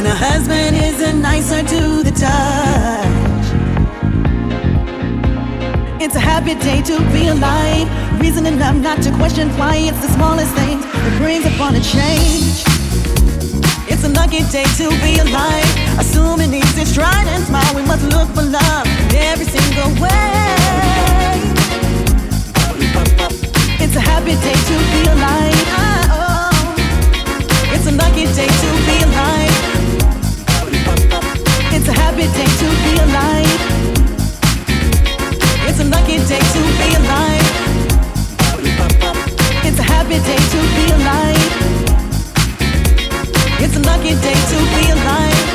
and a husband is a nicer to the touch. It's a happy day to be alive, reason enough not to question why it's the smallest things that brings upon a change. It's a lucky day to be alive, assuming easy, stride and smile. We must look for love in every single way. It's a happy day to be alive. It's a lucky day to be alive happy day to be alive. It's a lucky day to be alive. It's a happy day to be alive. It's a lucky day to be alive.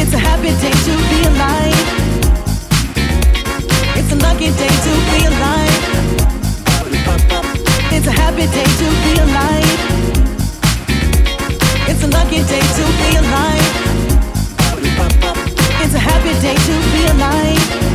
It's a happy day to be alive. It's a lucky day to be alive. It's a happy day to be alive. It's a lucky day to be alive a happy day to be alive.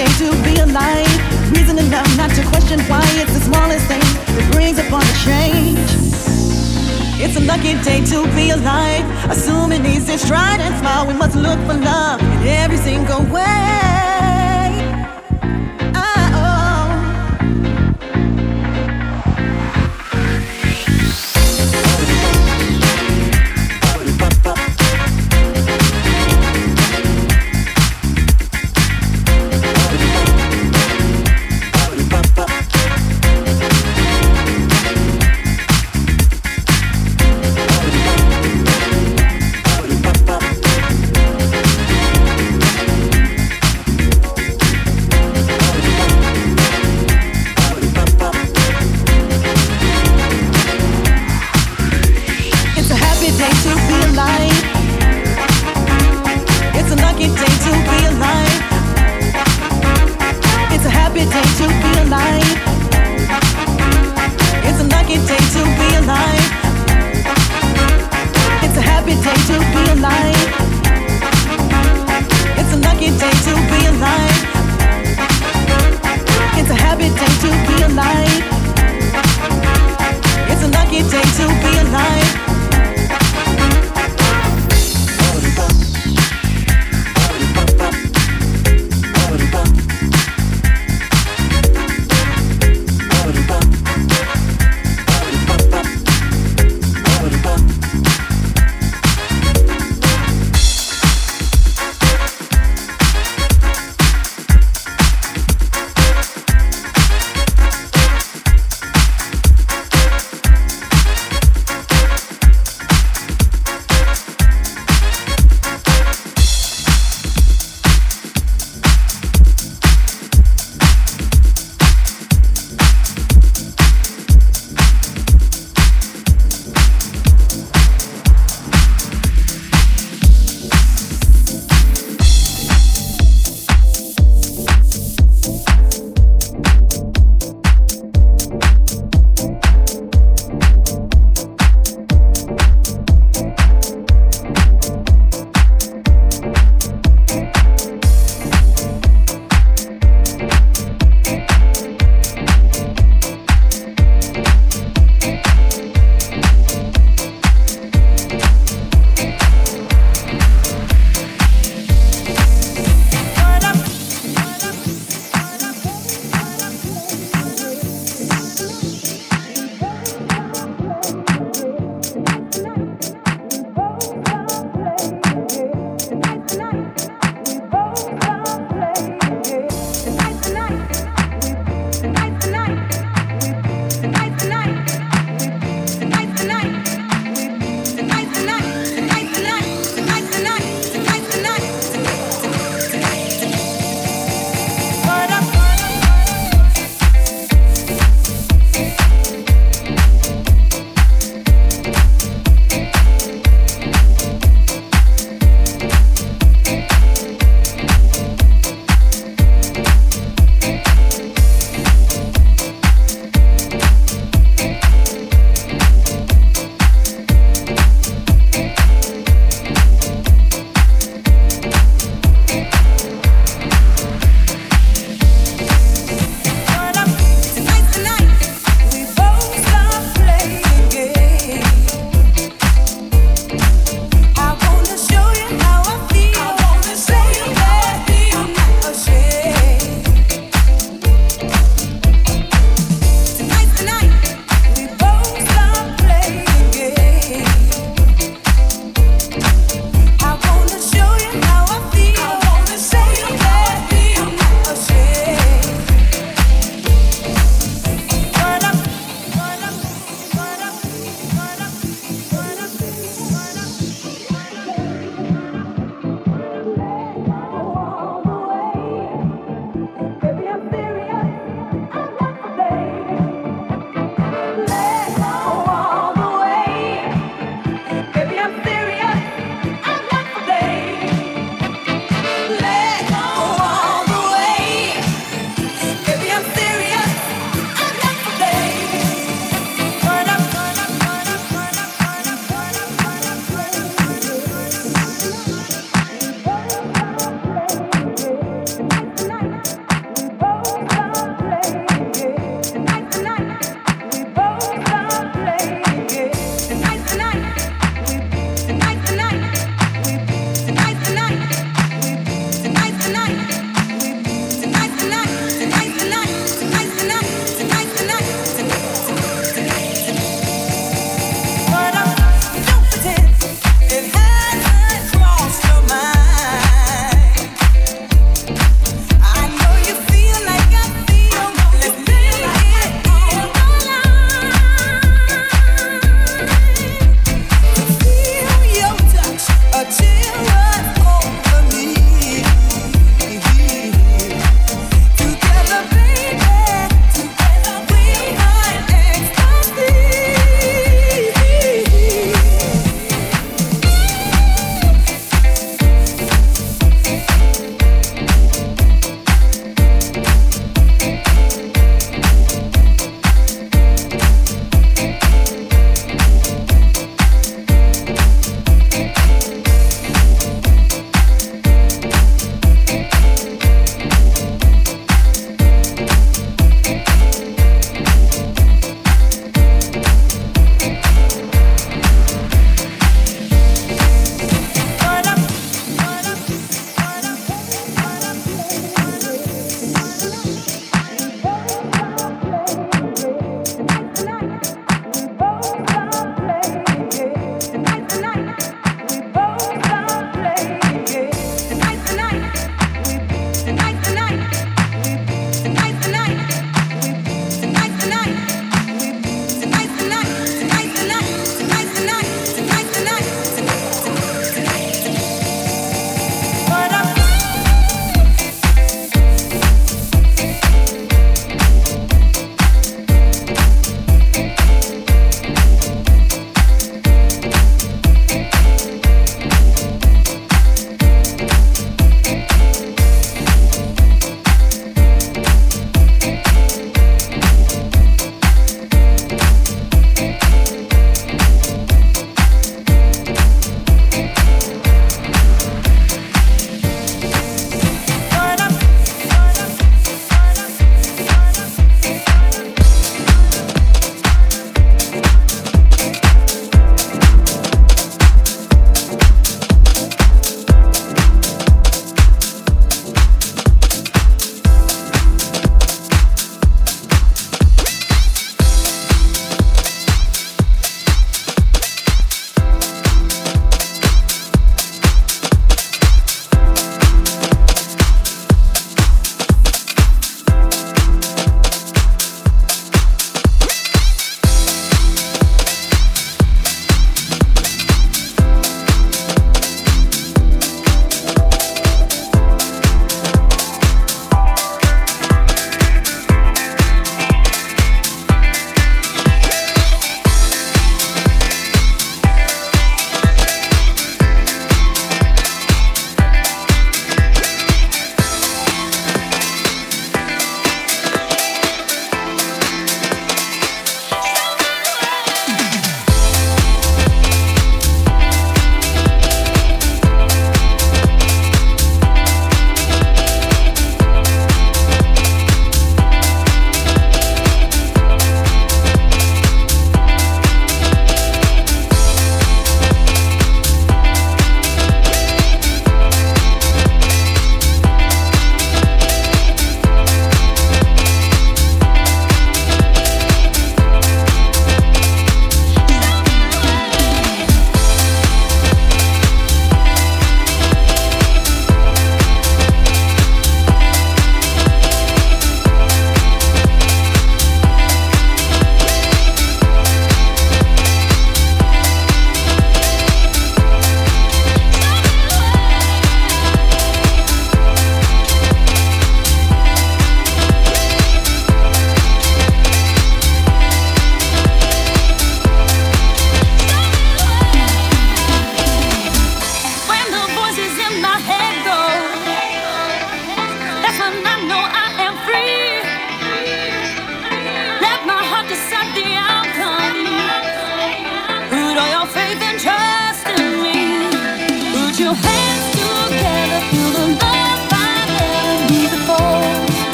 day to be alive. Reason enough not to question why it's the smallest thing that brings upon a change. It's a lucky day to be alive. Assuming he's just trying and smile, we must look for love in every single way.